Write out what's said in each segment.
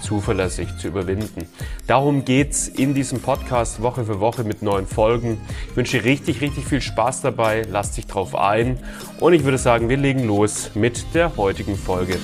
zuverlässig zu überwinden. Darum geht's in diesem Podcast Woche für Woche mit neuen Folgen. Ich wünsche dir richtig, richtig viel Spaß dabei. Lass dich drauf ein. Und ich würde sagen, wir legen los mit der heutigen Folge.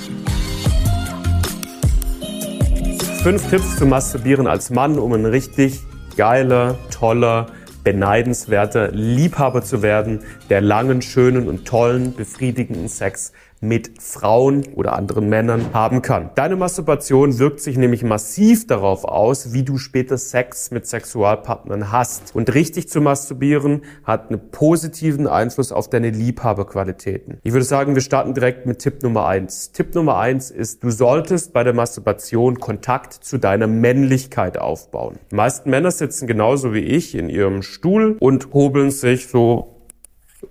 Fünf Tipps zum Masturbieren als Mann, um ein richtig geiler, toller, beneidenswerter Liebhaber zu werden, der langen, schönen und tollen, befriedigenden Sex mit Frauen oder anderen Männern haben kann. Deine Masturbation wirkt sich nämlich massiv darauf aus, wie du später Sex mit Sexualpartnern hast. Und richtig zu masturbieren hat einen positiven Einfluss auf deine Liebhaberqualitäten. Ich würde sagen, wir starten direkt mit Tipp Nummer eins. Tipp Nummer eins ist, du solltest bei der Masturbation Kontakt zu deiner Männlichkeit aufbauen. Die meisten Männer sitzen genauso wie ich in ihrem Stuhl und hobeln sich so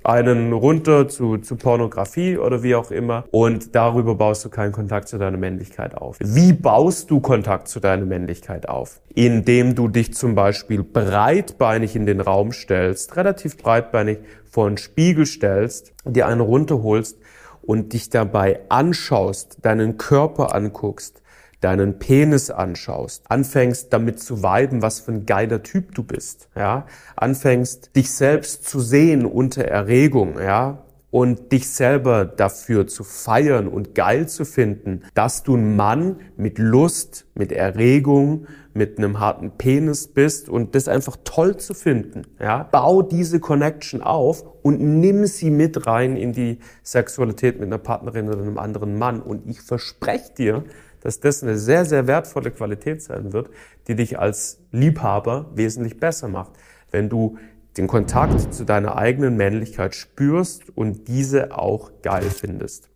einen runter zu, zu Pornografie oder wie auch immer und darüber baust du keinen Kontakt zu deiner Männlichkeit auf. Wie baust du Kontakt zu deiner Männlichkeit auf? Indem du dich zum Beispiel breitbeinig in den Raum stellst, relativ breitbeinig vor einen Spiegel stellst, dir einen runterholst und dich dabei anschaust, deinen Körper anguckst, deinen Penis anschaust, anfängst damit zu weiben, was für ein geiler Typ du bist, ja, anfängst dich selbst zu sehen unter Erregung, ja, und dich selber dafür zu feiern und geil zu finden, dass du ein Mann mit Lust, mit Erregung, mit einem harten Penis bist und das einfach toll zu finden. Ja? Bau diese Connection auf und nimm sie mit rein in die Sexualität mit einer Partnerin oder einem anderen Mann. Und ich verspreche dir, dass das eine sehr, sehr wertvolle Qualität sein wird, die dich als Liebhaber wesentlich besser macht. Wenn du den Kontakt zu deiner eigenen Männlichkeit spürst und diese auch geil findest.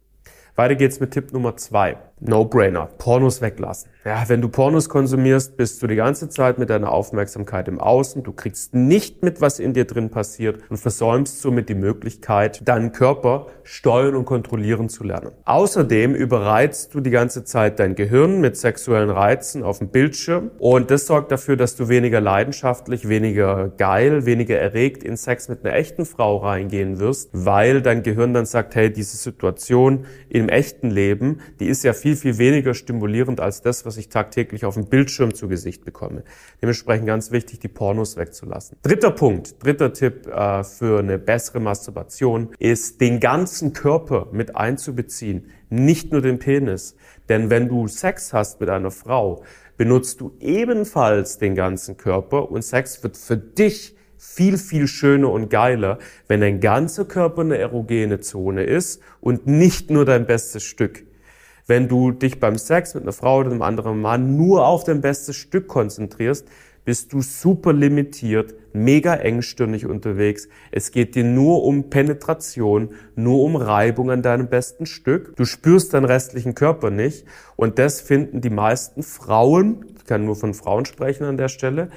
Weiter geht's mit Tipp Nummer zwei. No-brainer. Pornos weglassen. Ja, wenn du Pornos konsumierst, bist du die ganze Zeit mit deiner Aufmerksamkeit im Außen. Du kriegst nicht mit, was in dir drin passiert und versäumst somit die Möglichkeit, deinen Körper steuern und kontrollieren zu lernen. Außerdem überreizt du die ganze Zeit dein Gehirn mit sexuellen Reizen auf dem Bildschirm und das sorgt dafür, dass du weniger leidenschaftlich, weniger geil, weniger erregt in Sex mit einer echten Frau reingehen wirst, weil dein Gehirn dann sagt, hey, diese Situation im echten Leben, die ist ja viel viel, viel weniger stimulierend als das, was ich tagtäglich auf dem Bildschirm zu Gesicht bekomme. Dementsprechend ganz wichtig, die Pornos wegzulassen. Dritter Punkt, dritter Tipp äh, für eine bessere Masturbation ist, den ganzen Körper mit einzubeziehen, nicht nur den Penis. Denn wenn du Sex hast mit einer Frau, benutzt du ebenfalls den ganzen Körper und Sex wird für dich viel, viel schöner und geiler, wenn dein ganzer Körper eine erogene Zone ist und nicht nur dein bestes Stück. Wenn du dich beim Sex mit einer Frau oder einem anderen Mann nur auf dein bestes Stück konzentrierst, bist du super limitiert, mega engstirnig unterwegs. Es geht dir nur um Penetration, nur um Reibung an deinem besten Stück. Du spürst deinen restlichen Körper nicht. Und das finden die meisten Frauen, ich kann nur von Frauen sprechen an der Stelle,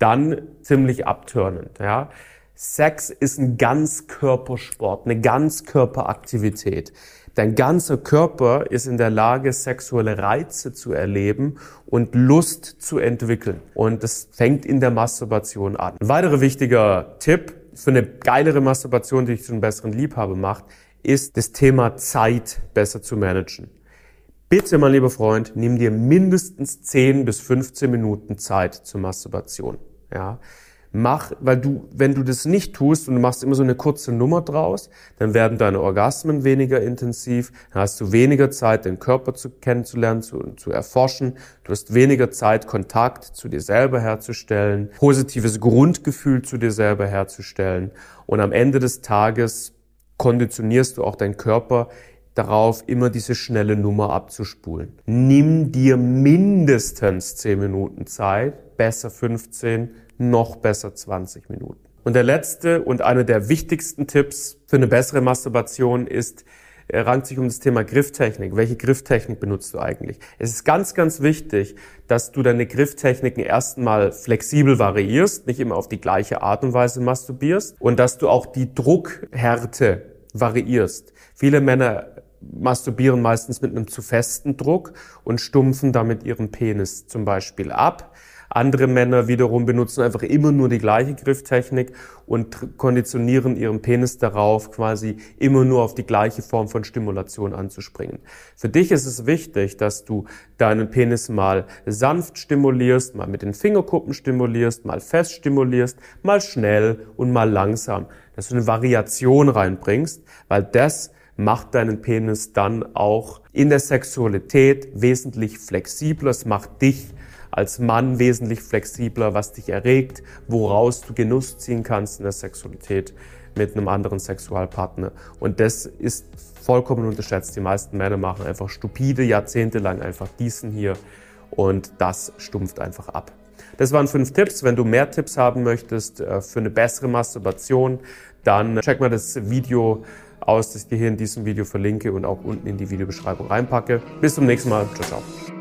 dann ziemlich abtörnend, ja. Sex ist ein Ganzkörpersport, eine Ganzkörperaktivität. Dein ganzer Körper ist in der Lage, sexuelle Reize zu erleben und Lust zu entwickeln. Und das fängt in der Masturbation an. Ein weiterer wichtiger Tipp für eine geilere Masturbation, die dich zu einem besseren Liebhaber macht, ist das Thema Zeit besser zu managen. Bitte, mein lieber Freund, nimm dir mindestens 10 bis 15 Minuten Zeit zur Masturbation. Ja. Mach, weil du, wenn du das nicht tust und du machst immer so eine kurze Nummer draus, dann werden deine Orgasmen weniger intensiv, dann hast du weniger Zeit, den Körper zu kennenzulernen, zu, zu erforschen, du hast weniger Zeit, Kontakt zu dir selber herzustellen, positives Grundgefühl zu dir selber herzustellen und am Ende des Tages konditionierst du auch deinen Körper darauf, immer diese schnelle Nummer abzuspulen. Nimm dir mindestens 10 Minuten Zeit, besser 15, noch besser 20 Minuten. Und der letzte und einer der wichtigsten Tipps für eine bessere Masturbation ist, rankt sich um das Thema Grifftechnik. Welche Grifftechnik benutzt du eigentlich? Es ist ganz, ganz wichtig, dass du deine Grifftechniken erstmal flexibel variierst, nicht immer auf die gleiche Art und Weise masturbierst und dass du auch die Druckhärte variierst. Viele Männer masturbieren meistens mit einem zu festen Druck und stumpfen damit ihren Penis zum Beispiel ab. Andere Männer wiederum benutzen einfach immer nur die gleiche Grifftechnik und konditionieren ihren Penis darauf, quasi immer nur auf die gleiche Form von Stimulation anzuspringen. Für dich ist es wichtig, dass du deinen Penis mal sanft stimulierst, mal mit den Fingerkuppen stimulierst, mal fest stimulierst, mal schnell und mal langsam. Dass du eine Variation reinbringst, weil das macht deinen Penis dann auch in der Sexualität wesentlich flexibler. Es macht dich als Mann wesentlich flexibler, was dich erregt, woraus du Genuss ziehen kannst in der Sexualität mit einem anderen Sexualpartner. Und das ist vollkommen unterschätzt. Die meisten Männer machen einfach stupide, jahrzehntelang einfach diesen hier und das stumpft einfach ab. Das waren fünf Tipps. Wenn du mehr Tipps haben möchtest äh, für eine bessere Masturbation, dann check mal das Video aus, das ich dir hier in diesem Video verlinke und auch unten in die Videobeschreibung reinpacke. Bis zum nächsten Mal. Ciao, ciao.